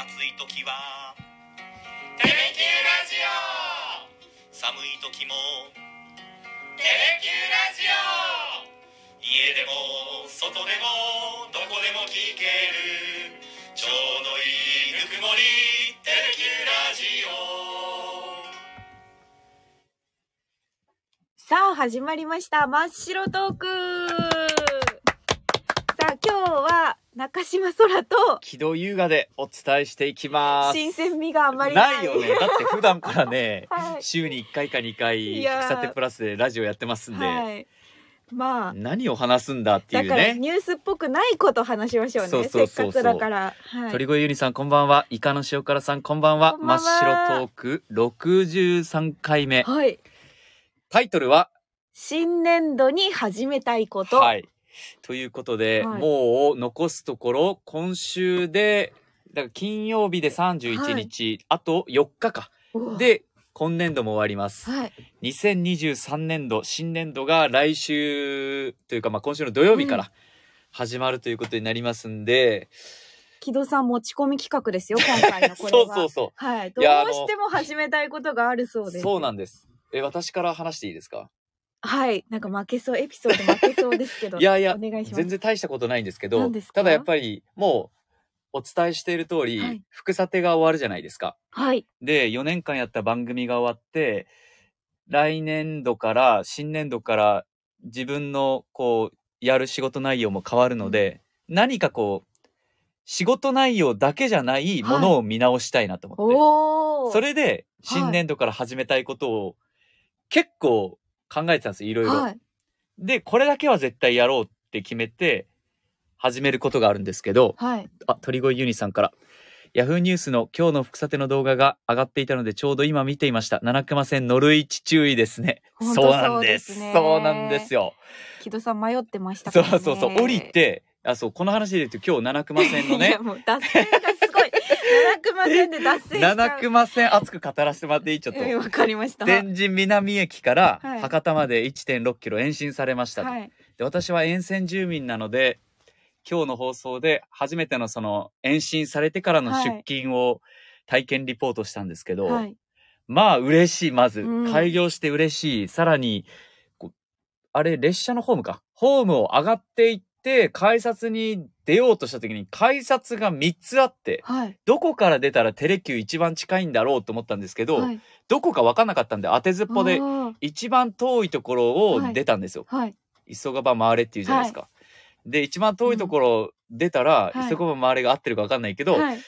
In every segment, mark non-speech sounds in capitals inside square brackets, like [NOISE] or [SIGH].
暑い時は「テレキューラジオ」寒い時も「テレキューラジオ」家でも外でもどこでも聞ける。ちょうどいいぬくもり「テレキューラジオ」さあ、始まりました。真っ白トーク。さあ、今日は中島空と木戸優雅でお伝えしていきます。新鮮味があまりない。ないよね。だって普段からね、[LAUGHS] はい週に1回か2回、いやープラスでラジオやってますんで、はい。まあ、何を話すんだっていうだからね。ニュースっぽくないこと話しましょうね。そうそうそうそうせっかくだから。はい。鳥越ゆりさんこんばんは。イカの塩辛さんこんばんは。こんばんは真っ白トーク63回目。はい。タイトルは、新年度に始めたいこと。はい。ということで、はいもう残すところ、今週で、だから金曜日で31日、あと4日か。おで、今年度も終わります。はい。2023年度新年度が来週というか、まあ、今週の土曜日かうんら始まるということになりますんで、木戸さん持ち込み企画ですよ、[LAUGHS] 今回のこれは。そうそうそはい。どういやあのしても始めたいことがあるそううです。そうなんですえ私から話していいですか？はい。なんか負けそう、エピソード負けそうですけど。[LAUGHS] いやいやお願いします。全然大したことないんですけど何ですか？ただやっぱりもうお伝えしている通り、はい副査定が終わるじゃないですかはい。で4年間やった番組が終わって来年度から新年度から自分のこうやる仕事内容も変わるので、何かこう仕事内容だけじゃないものを見直したいなと思って、おお。それで新年度から始めたいことを結構考えてたんですよいろいろ。はい。でこれだけは絶対やろうって決めて始めることがあるんですけどはい。あ鳥越ユニさんからヤフーニュースの今日の副査定の動画が上がっていたのでちょうど今見ていました七熊線乗る位置注意ですねそうなんですそうなんですよ木戸さん迷ってましたそう。そうそう降りてあそうこの話で言うと今日七熊線のいねやもう脱線が。七熊線で脱線しちゃう。七熊線熱く語らせてもらっていい？ちょっと。えわかりました。天神南駅からはい博多まで1.6キロ延伸されました。と、はい。で私は沿線住民なので今日の放送で初めてのその延伸されてからの出勤を体験リポートしたんですけど、はい。まあ嬉しいまず、うん。開業して嬉しい。さらにこうあれ列車のホームか？ホームを上がっていって改札に出ようとした時に改札が3つあってはい。どこから出たらテレキュー一番近いんだろうと思ったんですけど、はい。どこか分かんなかったんで当てずっぽで一番遠いところを出たんですよ。はい。急がば回れっていうじゃないですか。で一番遠いところ出たら、はい急がば回れが合ってるか分かんないけど、はい。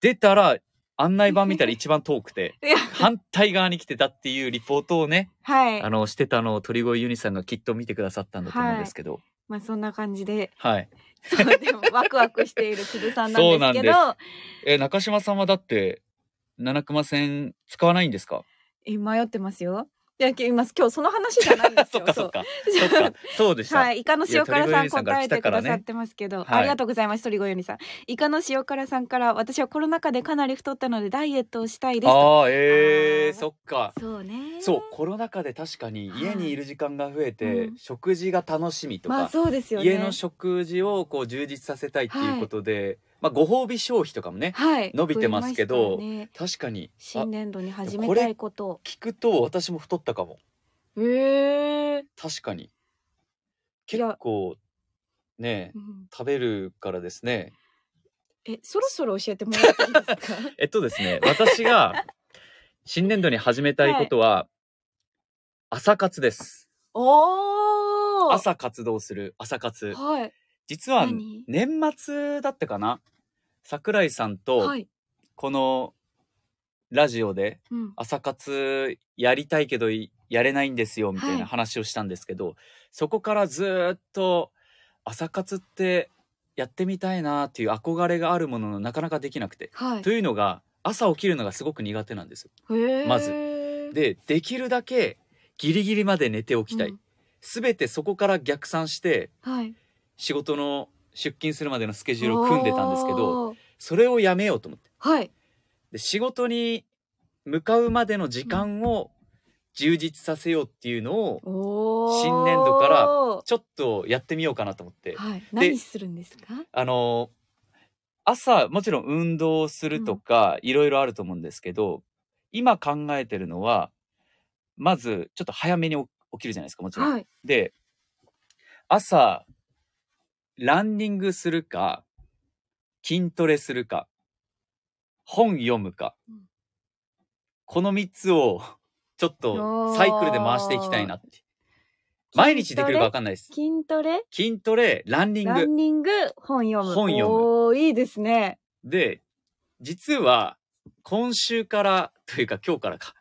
出たら案内板見たら [LAUGHS] 一番遠くて反対側に来てたっていうリポートをね、はいあ。のしてたのを鳥越ユニさんがきっと見てくださったんだと思うんですけど、まあそんな感じで、はい。[LAUGHS] そうでもワクワクしている木戸さんなんですけど、[LAUGHS] え中島さんはだって七熊線使わないんですか？え迷ってますよ。いや今今日その話じゃないんです [LAUGHS] そよ。そっか。そっか。そうでした。はい、イカの塩辛さん答えてくださってますけど、はい。ありがとうございます鳥越よりさんイカの塩辛さんから私はコロナ禍でかなり太ったのでダイエットをしたいですと。ああえー、そっか。そうね。そうコロナ禍で確かに家にいる時間が増えて、うん。食事が楽しみとか、まあそうですよね。家の食事をこう充実させたいっていうことで、まあご褒美消費とかもねはい。伸びてますけどね。確かにあ新年度に始めたいこと。を聞くと私も太ったかも。へえ確かに。い結や構ねうん。食べるからですね。えそろそろ教えてもらっていいですか？[LAUGHS] えっとですね私が新年度に始めたいことは、朝活です。おお朝活動する朝活。はい実は何？年末だったかな？桜井さんとはい、このラジオでうん、朝活やりたいけどいやれないんですよみたいはい。な話をしたんですけど、そこからずーっと朝活ってやってみたいなっていう憧れがあるもののなかなかできなくて、はい。というのが朝起きるのがすごく苦手なんです。よへー。まず。でできるだけギリギリまで寝ておきたい、うん。すべてそこから逆算してはい仕事の出勤するまでのスケジュールを組んでたんですけどそれをやめようと思って。はい。で仕事に向かうまでの時間を充実させようっていうのを新年度からちょっとやってみようかなと思って。はい。何するんですか？あの朝、もちろん運動するとか、いろいろあると思うんですけど、今考えてるのは、まず、ちょっと早めに起起きるじゃないですか、もちろん。はい。で、朝、ランニングするか、筋トレするか、本読むか、うんこの3つを、[LAUGHS] ちょっとサイクルで回していきたいなって。毎日できるか分かんないです。筋トレ？筋トレ、ランニング。ランニング、本読む。本読むおー、いいですね。で、実は、今週から、というか今日からか、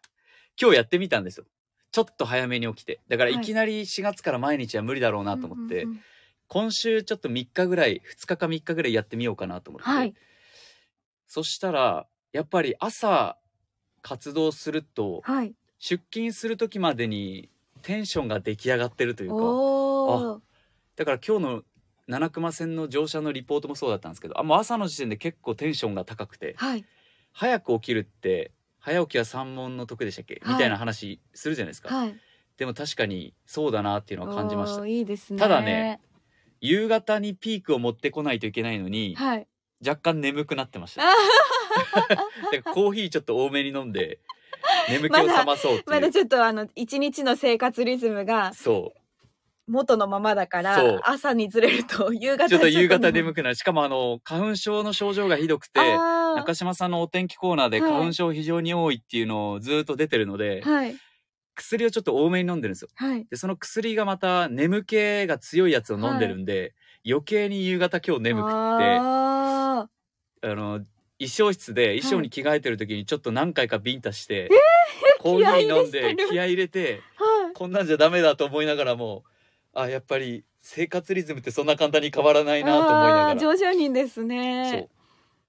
今日やってみたんですよ。ちょっと早めに起きて。だからはいいきなり4月から毎日は無理だろうなと思って、うんうんうん今週ちょっと3日ぐらい、2日か3日ぐらいやってみようかなと思って。はい。そしたら、やっぱり朝活動すると、はい。出勤する時までにテンションが出来上がってるというか。だから今日の七熊線の乗車のリポートもそうだったんですけど、あ、もう朝の時点で結構テンションが高くて、はい。早く起きるって、早起きは三問の得でしたっけ、はいみたいな話するじゃないですか。はい。でも確かにそうだなっていうのは感じました。いいですね。ただね。夕方にピークを持ってこないといけないのに、はい。若干眠くなってました。[LAUGHS] コーヒーちょっと多めに飲んで [LAUGHS] 眠気を覚まそうっていう、まだちょっとあの、一日の生活リズムがそう。元のままだかそう。ら、朝にずれると [LAUGHS] 夕方ちょっと夕方眠くくなる。しかもあの花粉症の症状がひどくてあ中島さんのお天気コーナーではい。花粉症非常に多いっていうのをずっと出てるので、ーはい。薬をちょっと多めに飲んでるんですよはい。でその薬がまた眠気が強いやつを飲んでるんで、余計に夕方今日眠くってああの衣装室で衣装に着替えてる時にちょっと何回かビンタして、コー [LAUGHS] ヒー飲んで気合い入れて。こんなんじゃダメだと思いながらもあやっぱり生活リズムってそんな簡単に変わらないなと思いながらあー上手人ですそうね。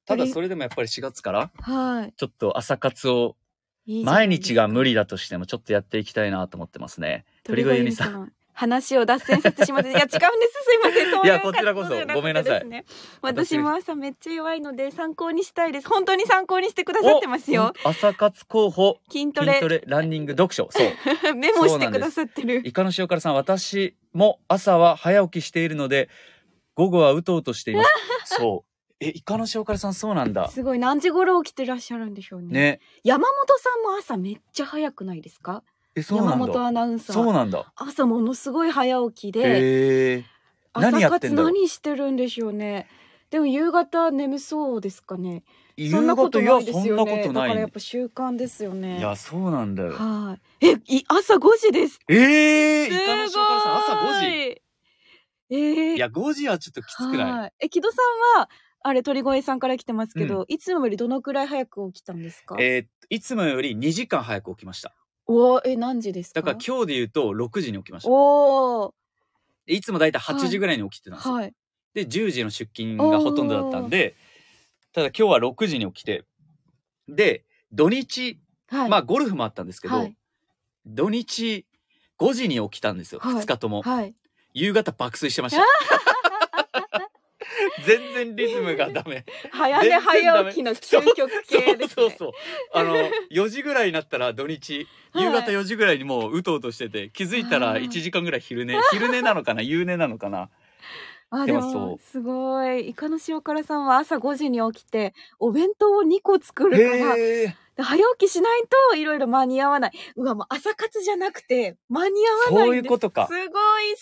ただそれでもやっぱり4月からはい。ちょっと朝活を毎日が無理だとしてもちょっとやっていきたいなと思ってますね。鳥越ゆりさん。ん。話を脱線させてしまって、いや違うんです。すいません。そういやうこちらこそごめんなさい。私も朝めっちゃ弱いので参考にしたいです。本当に参考にしてくださってますよ。お朝活候補筋トレ筋トレランニング読書そう [LAUGHS] メモしてくださってる。イカの塩辛さん私も朝は早起きしているので午後はうとうとしています [LAUGHS] そうえイカの塩辛さんそうなんだすごい何時頃起きてらっしゃるんでしょうね。ね山本さんも朝めっちゃ早くないですか？えそうなん山本だアナウンサー。そうなんだ朝ものすごい早起きで、へえ何やってんだろう？何してるんでしょうね。でも夕方眠そうですかね。夕そんなことないですやそんなよね。ことないだからやっぱ習慣ですよね。いやそうなんだよはい。え、い朝5時です。ええすごい。イカの塩辛さん朝5時？えー、いや5時はちょっときつくない？はい。え、木戸さんは、あれ、鳥越さんから来てますけど、いつもよりどのくらい早く起きたんですか？えーいつもより2時間早く起きました。おーえ、何時ですか？だから今日で言うと6時に起きました。おー。でいつもだいたい8時ぐらいに起きてたんですよ、はい。で10時の出勤がほとんどだったんでただ今日は6時に起きてで土日、はい。まあゴルフもあったんですけど、はい。土日5時に起きたんですよ、はい。2日とも、はい。夕方爆睡してました [LAUGHS] [LAUGHS] 全然リズムがダメ。早寝早起きの究極系ですね。そうそうそうあの [LAUGHS] 4時ぐらいになったら土日はい。夕方4時ぐらいにもううとうとしてて気づいたらはい1時間ぐらい昼寝。[LAUGHS] 昼寝なのかな？夕寝なのかな？あ、ででもそう。も、すごい。イカの塩辛さんは朝5時に起きて、お弁当を2個作るから、早起きしないといろいろ間に合わない。うわ、もう朝活じゃなくて、間に合わないんです。そういうことか。すごい、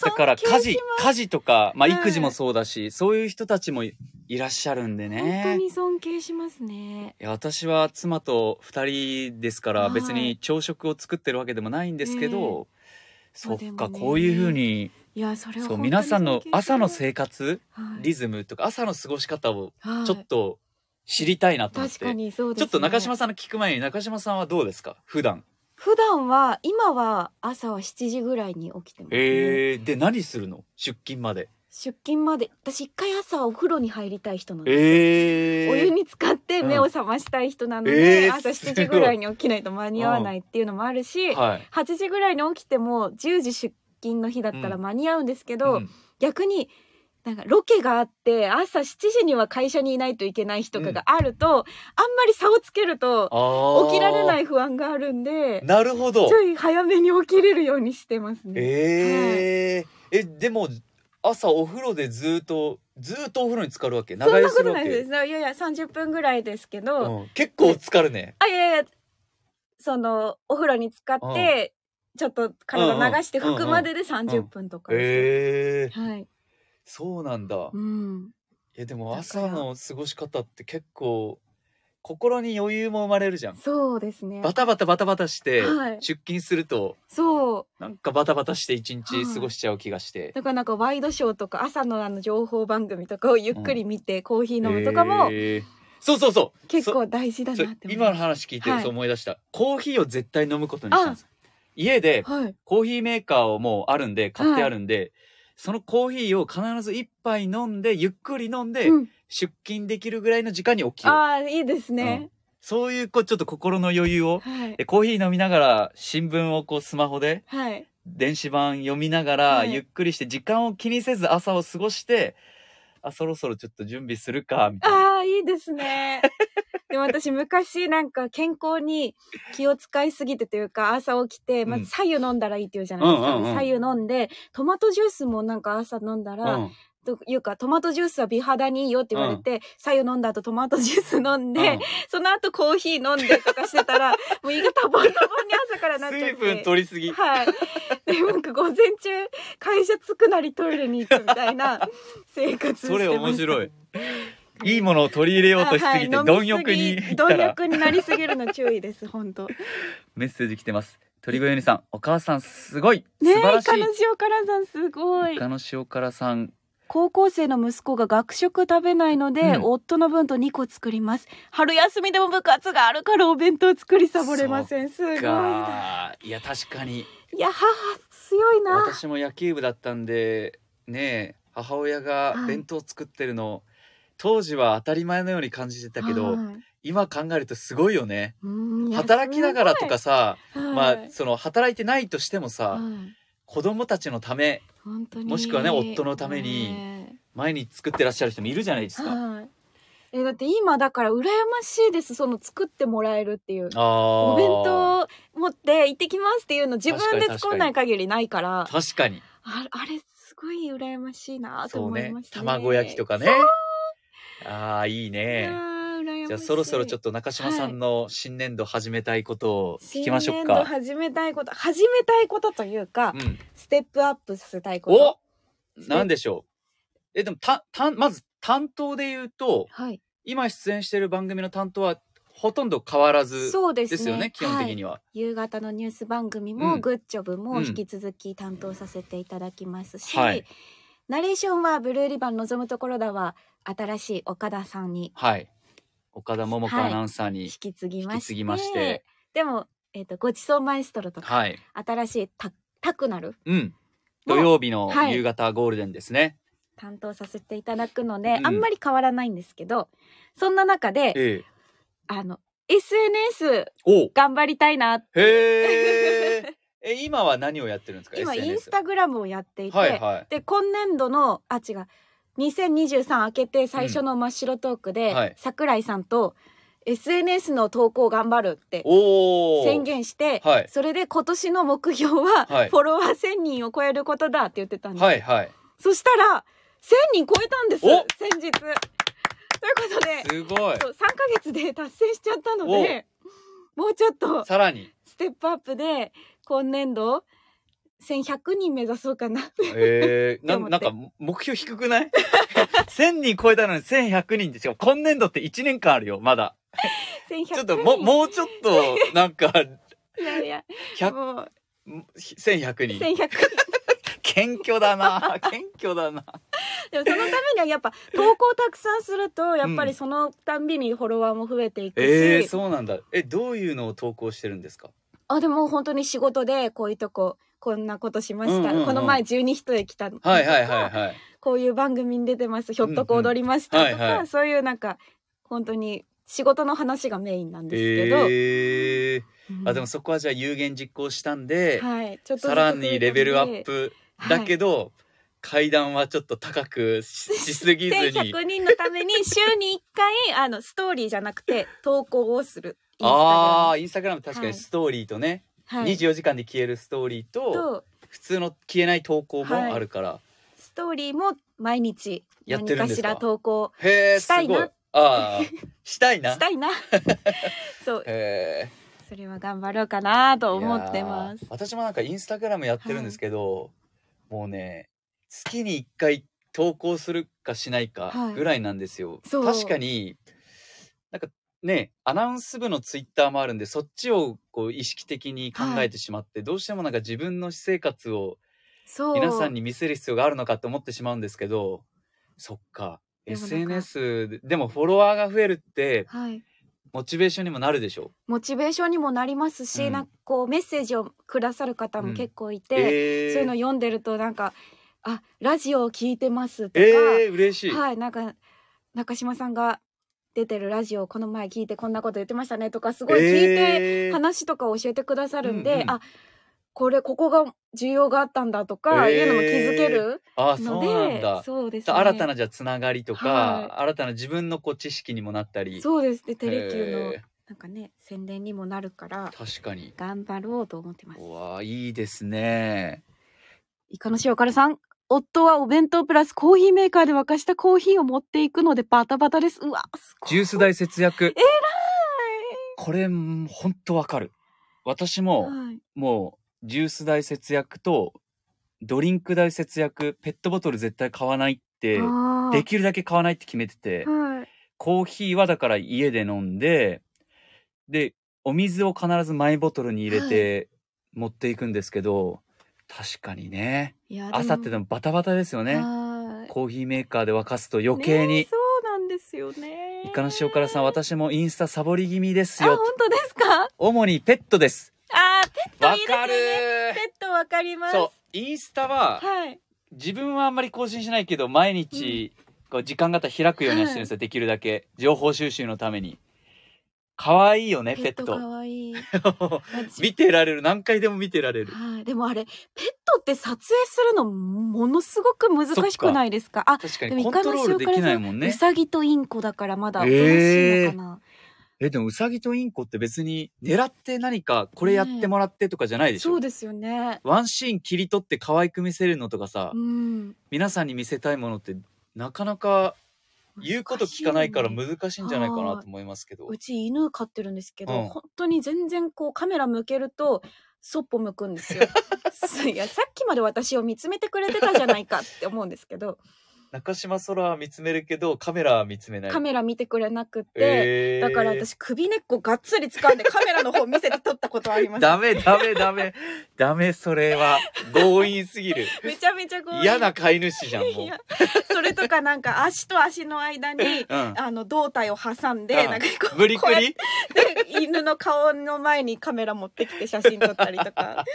だから家事家事とか、まあ、はい育児もそうだし、そういう人たちもいいらっしゃるんで本当ねに尊敬しますね。いや私は妻と2人ですからはい。別に朝食を作ってるわけでもないんですけど、そっか、ね。こういうふうにいや、それはそう皆さんの朝の生活はい。リズムとか朝の過ごし方をはいちょっと知りたいなと思って、確かにそうです、ね。ちょっと中島さんの聞く前に中島さんはどうですか？普段。普段は、今は朝は7時ぐらいに起きてます、ね。えー、で何するの？出勤まで。出勤まで、私一回朝お風呂に入りたい人なんですよ。えー、お湯に浸かって目を覚ましたい人なので、えー朝7時ぐらいに起きないと間に合わないっていうのもあるし、はい。8時ぐらいに起きても10時出勤の日だったら間に合うんですけど、うん。逆になんかロケがあって朝7時には会社にいないといけない日とかがあると、あんまり差をつけるとあ起きられないい不安があるんでなるほど。ちょい早めに起きれるようにしてますね。えー。えでも朝お風呂でずっとずーっとお風呂に浸かるわけ？そんなことないです。け、いやいや、30分ぐらいですけど、うん、結構浸かるね。あ、いやいや、その、お風呂に浸かって、ちょっと体流して拭くまでで30分とか。でえ。はい。そうなんだ、いうん。やでも朝の過ごし方って結構心に余裕も生まれるじゃん。そうですね。バタバタバタバタしてはい。出勤するとそう。なんかバタバタして一日はい過ごしちゃう気がして、だからなんかワイドショーとか朝のあの情報番組とかをゆっくり見てコーヒー飲むとかもへーそうそうそう。結構大事だそなって今の。話聞いてはいそう思い出した、コーヒーを絶対飲むことにしたんです家ではい。コーヒーメーカーをもうあるんで買ってあるんで、そのコーヒーを必ず一杯飲んでゆっくり飲んでうん、出勤できるぐらいの時間に起きよう、ああ、いいですね。そういうこうちょっと心の余裕をはい。でコーヒー飲みながら新聞をこうスマホではい。電子版読みながら、はいゆっくりして時間を気にせず朝を過ごしてあそろそろちょっと準備するかみたいなああ、いいですね。でも私昔なんか健康に気を使いすぎてというか朝起きて、まうんず左右飲んだらいいって言うじゃないですか。うんうんうん左右飲んで、トマトジュースもなんか朝飲んだら、うんというかトマトジュースは美肌にいいよって言われて、左右飲んだ後トマトジュース飲んで、うんその後コーヒー飲んでとかしてたら、もう胃がタボタボに朝からなっちゃって。水分取りすぎはい。で、なんか午前中、会社着くなりトイレに行くみたいな生活。それ面白いいいものを取り入れようとしすぎてはい貪欲に貪ら欲になりすぎるの注意です、本当。メッセージ来てます鳥越ゆにさんお母さんすごいねえ、素晴らしイカの塩辛さんすごいいイ。カの塩辛さん高校生の息子が学食食べないので、うん。夫の分と2個作ります。春休みでも部活があるからお弁当作りサボれません。すごいいや確かに。いや、母強いな。私も野球部だったんでねえ母親がはい。弁当作ってるの、当時は当たり前のように感じてたけど、はい。今考えるとすごいよね。働きながらとかさ、すごい。まあはいその働いてないとしてもさ、はい。子供たちのため本当に。もしくはね夫のためにね毎日作ってらっしゃる人もいるじゃないですか。はい。えだって今だから羨ましいですその作ってもらえるっていう。お弁当持って行ってきますっていうの自分で作んない限りないから。確かにああれすごい羨ましいなと思いますね。卵焼きとかね。ああいいいねじゃあそろそろちょっと中島さんの新年度始めたいことを聞きましょう新年度か。始めたいこと始めたいことというか、うん、ステップアップさせたいことおなんでしょう？えでもたたまず担当で言うとはい。今出演している番組の担当はほとんど変わらずそうですよね。基本的は。い。には。夕方のニュース番組うん。もグッジョブもうん。引き続き担当させていただきますし、はい。ナレーションはブルーリバン望むところだは新しい岡田さんに。はい。岡田桃子はいアナウンサーに、引き継ぎまして,、引き継ぎましてでも、えっとごちそうマエストロとか、はい。新しいタタクナルうん。土曜日のはい夕方ゴールデンですね。担当させていただくので、うんあんまり変わらないんですけどそんな中でええ。あの SNS お頑張りたいなへえ。[LAUGHS] え、今は何をやってるんですか？今インスタグラムをやっていて、はいはい。で今年度のあ違う2023明けて最初の真っ白トークで、うんはい桜井さんと SNS の投稿頑張るっておお。宣言して、はい。それで今年の目標は、はいフォロワー1000人を超えることだって言ってたんです、はいはい。そしたら1000人超えたんですお先日ということですごい。そう3ヶ月で達成しちゃったのでもうちょっとさらに。ステップアップで今年度1100人目指そうかな。えー、[LAUGHS] ななんか目標低くない [LAUGHS] ?1000 人超えたのに1100人でしかも今年度って1年間あるよ、まだ。1100人ちょっとももうちょっと、なんか、[LAUGHS] いやいや100もう。1100人。1100人。謙虚だな。謙虚だな。でもそのためにはやっぱ投稿たくさんするとやっぱりそのたんびにフォロワーも増えていくし、えー、そうなんだ。え、どういうのを投稿してるんですか？あでも本当に仕事でこういうとここんなことしました、うんうんうん。この前十二人へ来たの。とか、はいはいはいはい。こういう番組に出てます。ひょっとこ踊りましたとか、うんうんはいはい。そういうなんか本当に仕事の話がメインなんですけど、えー、うん。あ、でもそこはじゃあ有言実行したんで、はい。ちょっとさらにレベルアップだけど、ど、階段はちょっと高くし [LAUGHS] しすぎずに。1100人のために週に1回あのストーリーじゃなくて投稿をする。ああ、インスタグラム。確かはいにストーリーとね、はい、24時間で消えるストーリーと、と普通の消えない投稿もあるから。ストーリーも毎日やって何かしるんですか？ら投稿へえ、すしたいなごい。ああ、[LAUGHS] したいな？したいな [LAUGHS] そうへえ。それは頑張ろうかなと思ってますいやー私もなんかインスタグラムやってるんですけど、もうね、月に1回投稿するかしないかはいぐらいなんですよ。そう確かに、なんかね、アナウンス部のツイッターもあるんで、そっちをこう意識的に考えてしまって、どうしてもなんか自分の私生活をそう。皆さんに見せる必要があるのかって思ってしまうんですけど、そっか。でもなんか。SNS ででもフォロワーが増えるってはい。モチベーションにもなるでしょ？モチベーションにもなりますし、うん。なんかこうメッセージをくださる方も結構いて、えー、そういうの読んでるとなんか「あラジオを聞いてます」とか、えー、嬉しい。はいなんか中島さんが出てるラジオをこの前聞いてこんなこと言ってましたねとかすごい聞いて、えー。話とか教えてくださるんで、うんうんあこれここが需要があったんだとか、えー。いうのも気づけるのでなんだ。そうですね。新たなじゃあつながりとか、は新たな自分のこう知識にもなったり。そうですね。テレキューのへなんかね宣伝にもなるからー確かに。頑張ろうと思ってます。うわあいいですね。イカの塩辛さん夫はお弁当プラスコーヒーメーカーで沸かしたコーヒーを持っていくのでバタバタです。うわすごい。ジュース代節約。えらこれんほんとわかる。私も、はい。もうジュース代節約とドリンク代節約ペットボトル絶対買わないってできるだけ買わないって決めててはい。コーヒーはだから家で飲んででお水を必ずマイボトルに入れて持っていくんですけど、確かにね。いや朝ってでもバタバタですよね。はい。コーヒーメーカーで沸かすと余計に。ねそうなんですよね。イカの塩辛さん私もインスタサボり気味ですあよ本当ですか？主にペットです。あーペットいいですよわかるねペットわかります。そうインスタははい。自分はあんまり更新しないけど毎日こう時間があったら開くようにはしてるんですよ、できるだけ。情報収集のために可愛いよねペットかわいい。[LAUGHS] 見てられる。何回でも見てられる。はい。でもあれペットって撮影するのものすごく難しくないですか？あ確かにコントロールできないもんうねさぎとインコだからまだおとなしいのかな、えでもウサギとインコって別に狙って何かこれやってもらってとかじゃないでしょ、そうですよね。ワンシーン切り取って可愛く見せるのとかさ、うん。皆さんに見せたいものってなかなか言うこと聞かないから難しいんじゃないかなと思いますけど。うち犬飼ってるんですけど、うん。本当に全然こうカメラ向けるとそっぽ向くんですよ。[LAUGHS] いやさっきまで私を見つめてくれてたじゃないかって思うんですけど中島空は見つめるけどカメラは見つめない。カメラ見てくれなくて、えー。だから私首根っこがっつり掴んでカメラの方見せて撮ったことあります。ダメダメダメ。ダメそれは強引すぎる。めちゃめちゃ強引。嫌な飼い主じゃんもう。それとかなんか足と足の間にうん。あの胴体を挟んで、うん。なんかこう無理くこうやっりて犬の顔の前にカメラ持ってきて写真撮ったりとか。[LAUGHS]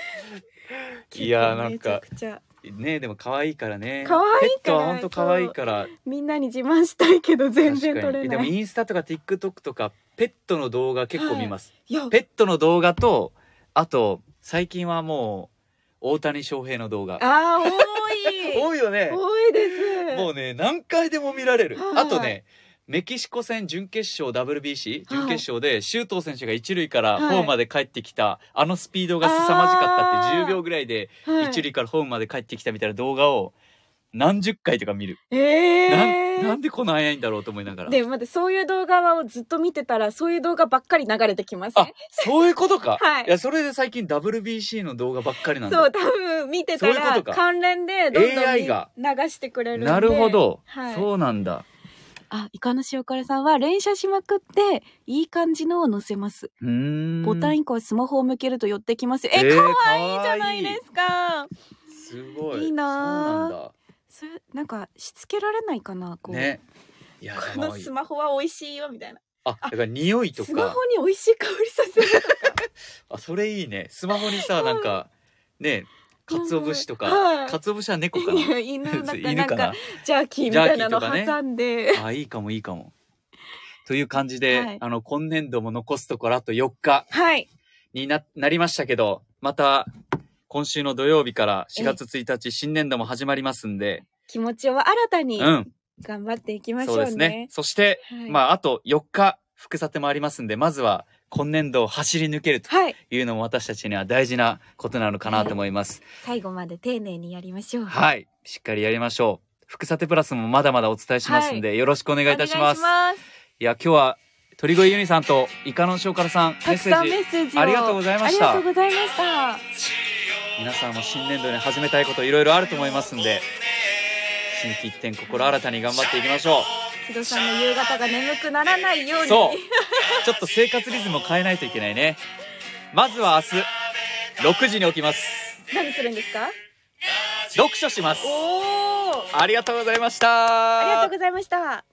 いやなんかめちゃくちゃねでも可愛いからね。可愛いからペットは本当可愛いから。みんなに自慢したいけど全然撮確かに。でもれない。インスタとか TikTok とかペットの動画結構見ます、いや。ペットの動画とあと最近はもう大谷翔平の動画。あー多い。[LAUGHS] 多いよね。多いです。もうね何回でも見られる、はい。あとねメキシコ戦準決勝 WBC 準決勝で周東選手が一塁からはい。ホームまで帰ってきた、あのスピードが凄まじかったってあー。10秒ぐらいではい。一塁からホームまで帰ってきたみたいな動画を何十回とか見る、えなんーなんでこんな早いんだろうと思いながら。で待ってそういう動画をずっと見てたらそういう動画ばっかり流れてきますあねそういうことか、[LAUGHS] はい。やそれで最近 WBC の動画ばっかりなんだ。そう多分見てたらそういう関連でどんどん AI が。流してくれるんで。なるほど、はい、そうなんだあイカの塩辛さんは連写しまくっていい感じのを載せます。ボタン以降はスマホを向けると寄ってきますよ。えーえ可愛いじゃないですか。すごい。いいなあそうなんそれなんかしつけられないかなこう、だね。いやこのスマホは美味しいよみたいな。あだから匂いとスマかホに美味しい香りさせるとか。[LAUGHS] あそれいいね。スマホにさなんかね鰹節とかはい。鰹節は猫かな？犬なんか犬かかな？ジャーキーみたいなの挟んで、[LAUGHS] あいいかもいいかも。という感じで、はい。あの今年度も残すところあと4日はい。にななりましたけどまた今週の土曜日から4月1日新年度も始まりますんで。気持ちを新たにうん。頑張っていきましょそううね。ですね。そして、はい。まああと4日副査定もありますんでまずは今年度を走り抜けるとはい、いうのも私たちには大事なことなのかなと思います。最後まで丁寧にやりましょう。はい。しっかりやりましょう。福さてプラスもまだまだお伝えしますんで、よろしくお願いいたします。いや、今日は鳥越ユニさんとイカの塩辛さん、メッセージ。ッセージをありがとうございましたありがとうございました皆さんも新年度に始めたいこといろいろあると思いますんで、新規一点心新たに頑張っていきましょ木戸さんの夕方が眠くならないようう。にそう。ちょっと生活リズムを変えないといけないね。まずは明日、6時に起きます。何するんですか？読書します。おおありがとうございました。ありがとうございました